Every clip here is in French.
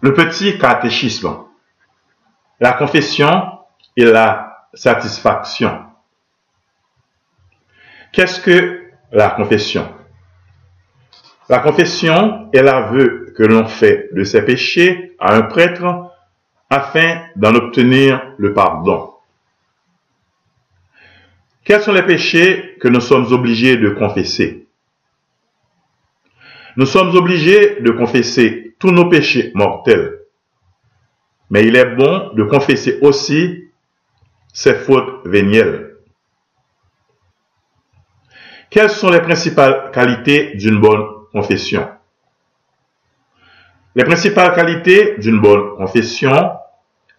Le petit catéchisme. La confession et la satisfaction. Qu'est-ce que la confession? La confession est l'aveu que l'on fait de ses péchés à un prêtre afin d'en obtenir le pardon. Quels sont les péchés que nous sommes obligés de confesser? Nous sommes obligés de confesser tous nos péchés mortels. Mais il est bon de confesser aussi ses fautes vénielles. Quelles sont les principales qualités d'une bonne confession? Les principales qualités d'une bonne confession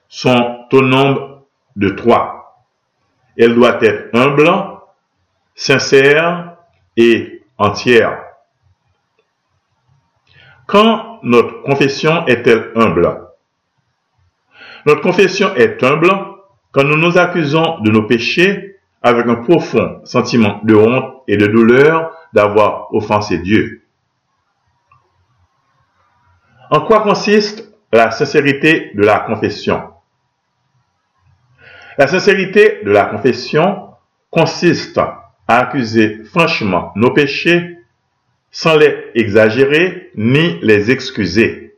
sont au nombre de trois. Elle doit être humble, sincère et entière. Quand notre confession est-elle humble? Notre confession est humble quand nous nous accusons de nos péchés avec un profond sentiment de honte et de douleur d'avoir offensé Dieu. En quoi consiste la sincérité de la confession? La sincérité de la confession consiste à accuser franchement nos péchés sans les exagérer ni les excuser.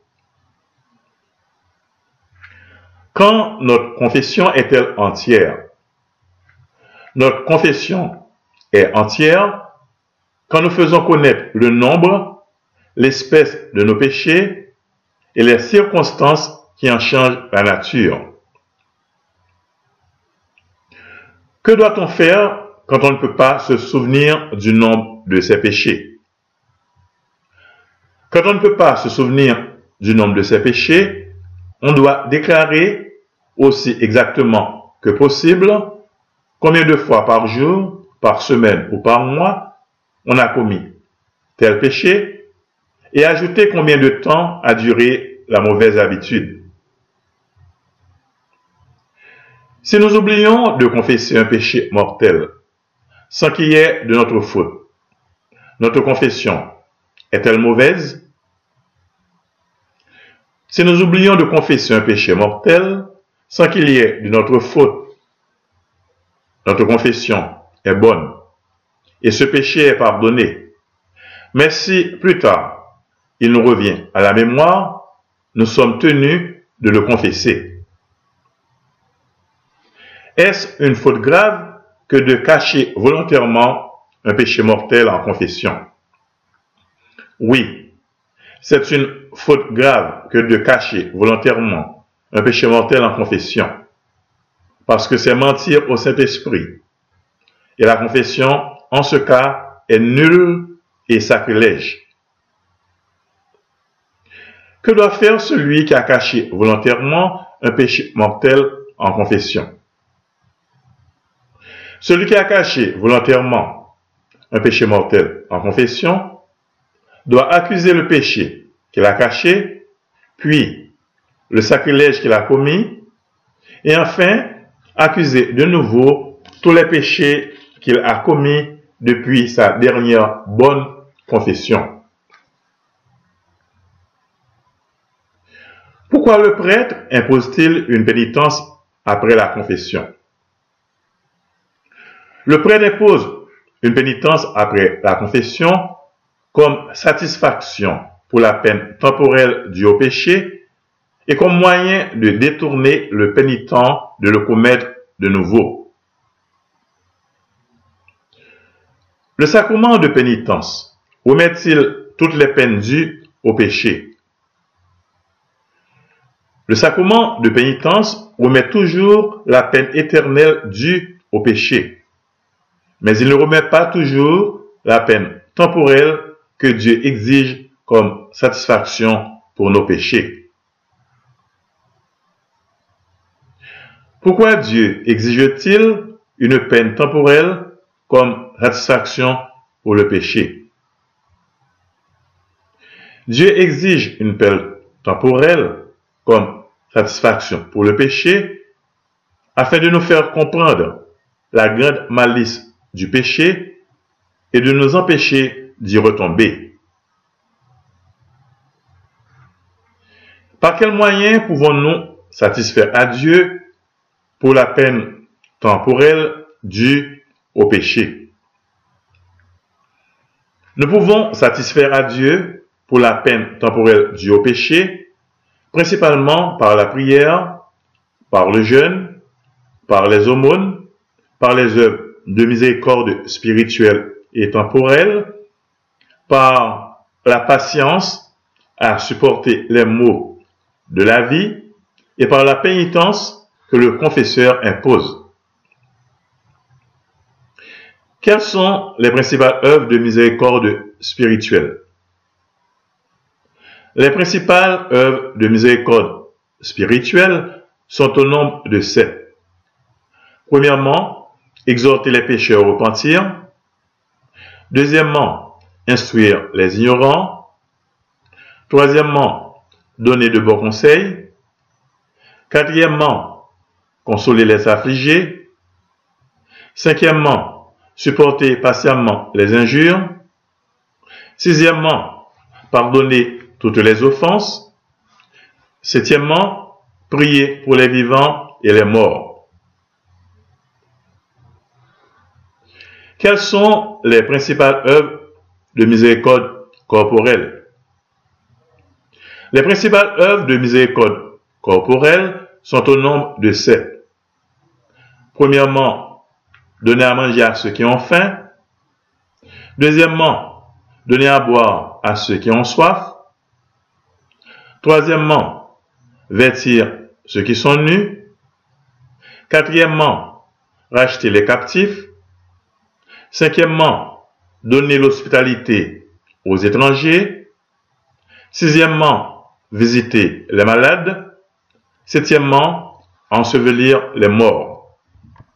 Quand notre confession est-elle entière? Notre confession est entière quand nous faisons connaître le nombre, l'espèce de nos péchés et les circonstances qui en changent la nature. Que doit-on faire quand on ne peut pas se souvenir du nombre de ses péchés? Quand on ne peut pas se souvenir du nombre de ses péchés, on doit déclarer aussi exactement que possible Combien de fois par jour, par semaine ou par mois on a commis tel péché et ajouter combien de temps a duré la mauvaise habitude. Si nous oublions de confesser un péché mortel sans qu'il y ait de notre faute, notre confession est-elle mauvaise? Si nous oublions de confesser un péché mortel sans qu'il y ait de notre faute, notre confession est bonne et ce péché est pardonné. Mais si plus tard il nous revient à la mémoire, nous sommes tenus de le confesser. Est-ce une faute grave que de cacher volontairement un péché mortel en confession? Oui, c'est une faute grave que de cacher volontairement un péché mortel en confession parce que c'est mentir au Saint-Esprit. Et la confession, en ce cas, est nulle et sacrilège. Que doit faire celui qui a caché volontairement un péché mortel en confession? Celui qui a caché volontairement un péché mortel en confession doit accuser le péché qu'il a caché, puis le sacrilège qu'il a commis, et enfin accuser de nouveau tous les péchés qu'il a commis depuis sa dernière bonne confession. Pourquoi le prêtre impose-t-il une pénitence après la confession? Le prêtre impose une pénitence après la confession comme satisfaction pour la peine temporelle due au péché et comme moyen de détourner le pénitent de le commettre de nouveau. Le sacrement de pénitence omet-il toutes les peines dues au péché? Le sacrement de pénitence remet toujours la peine éternelle due au péché, mais il ne remet pas toujours la peine temporelle que Dieu exige comme satisfaction pour nos péchés. Pourquoi Dieu exige-t-il une peine temporelle comme satisfaction pour le péché? Dieu exige une peine temporelle comme satisfaction pour le péché afin de nous faire comprendre la grande malice du péché et de nous empêcher d'y retomber. Par quels moyens pouvons-nous satisfaire à Dieu pour la peine temporelle due au péché? Nous pouvons satisfaire à Dieu pour la peine temporelle due au péché, principalement par la prière, par le jeûne, par les aumônes, par les œuvres de miséricorde spirituelle et temporelle, par la patience à supporter les maux de la vie et par la pénitence que le confesseur impose. Quelles sont les principales œuvres de miséricorde spirituelle? Les principales œuvres de miséricorde spirituelle sont au nombre de sept. Premièrement, exhorter les pécheurs au repentir. Deuxièmement, instruire les ignorants. Troisièmement, donner de bons conseils. Quatrièmement, consoler les affligés. Cinquièmement, supporter patiemment les injures. Sixièmement, pardonner toutes les offenses. Septièmement, prier pour les vivants et les morts. Quelles sont les principales œuvres de miséricorde corporelle Les principales œuvres de miséricorde corporelle sont au nombre de sept. Premièrement, donner à manger à ceux qui ont faim. Deuxièmement, donner à boire à ceux qui ont soif. Troisièmement, vêtir ceux qui sont nus. Quatrièmement, racheter les captifs. Cinquièmement, donner l'hospitalité aux étrangers. Sixièmement, visiter les malades. Septièmement, ensevelir les morts.